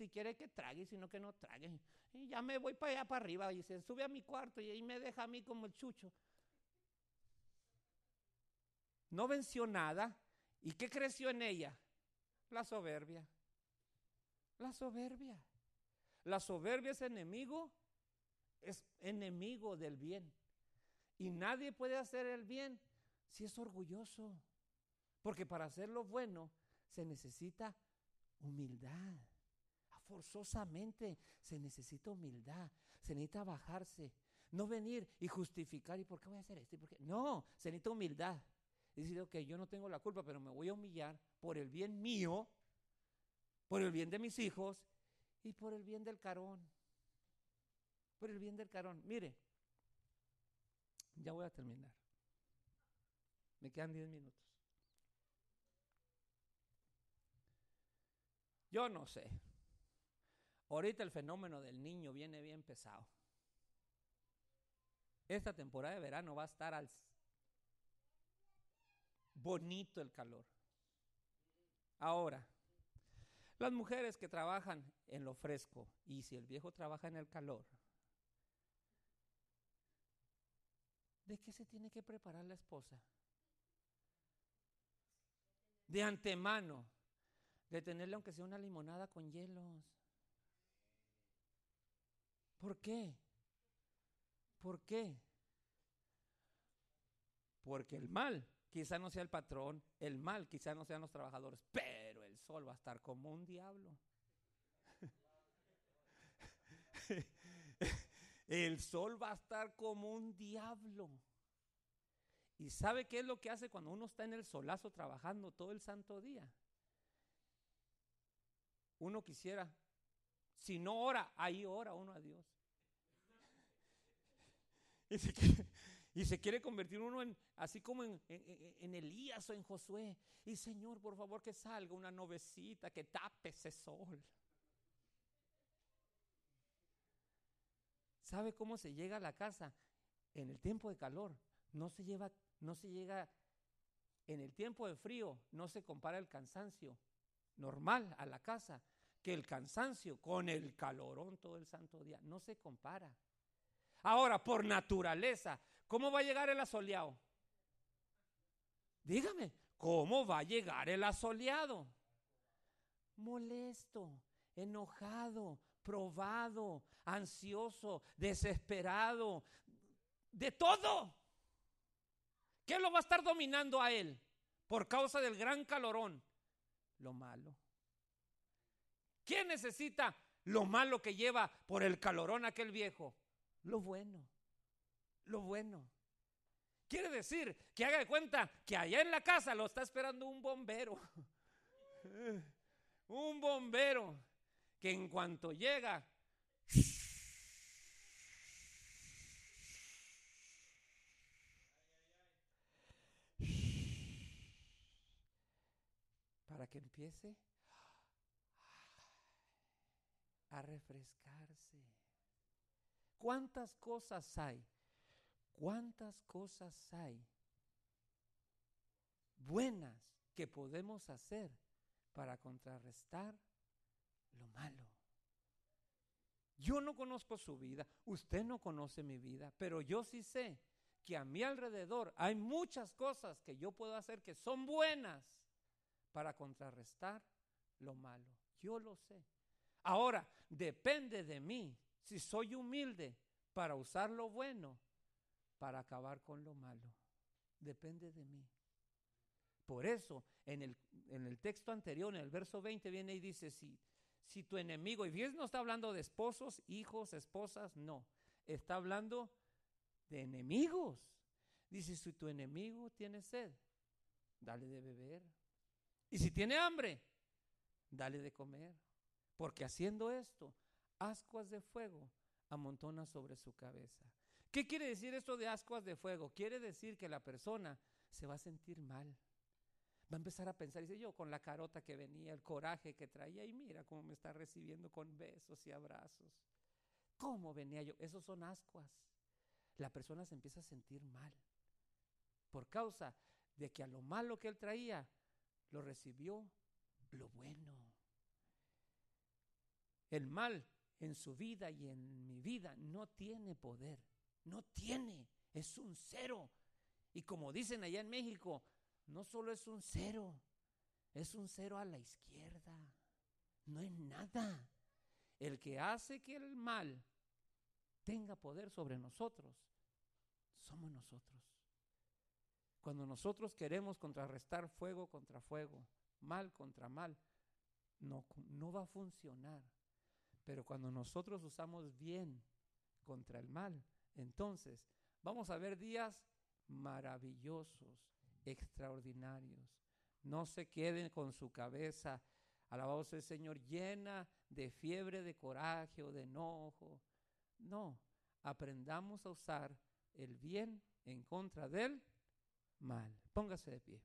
Si quiere que trague, sino que no trague. Y ya me voy para allá para arriba y se sube a mi cuarto y ahí me deja a mí como el chucho. No venció nada. ¿Y qué creció en ella? La soberbia. La soberbia. La soberbia es enemigo, es enemigo del bien. Y nadie puede hacer el bien si es orgulloso. Porque para hacer lo bueno se necesita humildad forzosamente. Se necesita humildad, se necesita bajarse. No venir y justificar, ¿y por qué voy a hacer esto? No, se necesita humildad. Y decir, ok, yo no tengo la culpa, pero me voy a humillar por el bien mío, por el bien de mis hijos y por el bien del carón. Por el bien del carón. Mire, ya voy a terminar. Me quedan 10 minutos. Yo no sé. Ahorita el fenómeno del niño viene bien pesado. Esta temporada de verano va a estar al bonito el calor. Ahora, las mujeres que trabajan en lo fresco y si el viejo trabaja en el calor, ¿de qué se tiene que preparar la esposa? De antemano, de tenerle aunque sea una limonada con hielos. ¿Por qué? ¿Por qué? Porque el mal quizá no sea el patrón, el mal quizá no sean los trabajadores, pero el sol va a estar como un diablo. el sol va a estar como un diablo. ¿Y sabe qué es lo que hace cuando uno está en el solazo trabajando todo el santo día? Uno quisiera si no ora, ahí ora uno a Dios. Y se quiere convertir uno en, así como en, en, Elías o en Josué. Y Señor, por favor, que salga una novecita que tape ese sol. ¿Sabe cómo se llega a la casa? En el tiempo de calor. No se lleva, no se llega en el tiempo de frío, no se compara el cansancio normal a la casa que el cansancio con el calorón todo el santo día. No se compara. Ahora, por naturaleza, ¿cómo va a llegar el asoleado? Dígame, ¿cómo va a llegar el asoleado? Molesto, enojado, probado, ansioso, desesperado, de todo. ¿Qué lo va a estar dominando a él por causa del gran calorón? Lo malo. ¿Quién necesita lo malo que lleva por el calorón aquel viejo? Lo bueno, lo bueno. Quiere decir que haga de cuenta que allá en la casa lo está esperando un bombero. un bombero que en cuanto llega, para que empiece a refrescarse. ¿Cuántas cosas hay? ¿Cuántas cosas hay buenas que podemos hacer para contrarrestar lo malo? Yo no conozco su vida, usted no conoce mi vida, pero yo sí sé que a mi alrededor hay muchas cosas que yo puedo hacer que son buenas para contrarrestar lo malo. Yo lo sé. Ahora, depende de mí si soy humilde para usar lo bueno para acabar con lo malo. Depende de mí. Por eso, en el, en el texto anterior, en el verso 20, viene y dice, si, si tu enemigo, y Dios no está hablando de esposos, hijos, esposas, no, está hablando de enemigos. Dice, si tu enemigo tiene sed, dale de beber. Y si tiene hambre, dale de comer. Porque haciendo esto, ascuas de fuego amontona sobre su cabeza. ¿Qué quiere decir esto de ascuas de fuego? Quiere decir que la persona se va a sentir mal. Va a empezar a pensar, dice yo, con la carota que venía, el coraje que traía, y mira cómo me está recibiendo con besos y abrazos. ¿Cómo venía yo? Esos son ascuas. La persona se empieza a sentir mal por causa de que a lo malo que él traía lo recibió lo bueno. El mal en su vida y en mi vida no tiene poder. No tiene. Es un cero. Y como dicen allá en México, no solo es un cero, es un cero a la izquierda. No es nada. El que hace que el mal tenga poder sobre nosotros, somos nosotros. Cuando nosotros queremos contrarrestar fuego contra fuego, mal contra mal, no, no va a funcionar. Pero cuando nosotros usamos bien contra el mal, entonces vamos a ver días maravillosos, extraordinarios. No se queden con su cabeza, alabado sea el Señor, llena de fiebre, de coraje o de enojo. No, aprendamos a usar el bien en contra del mal. Póngase de pie.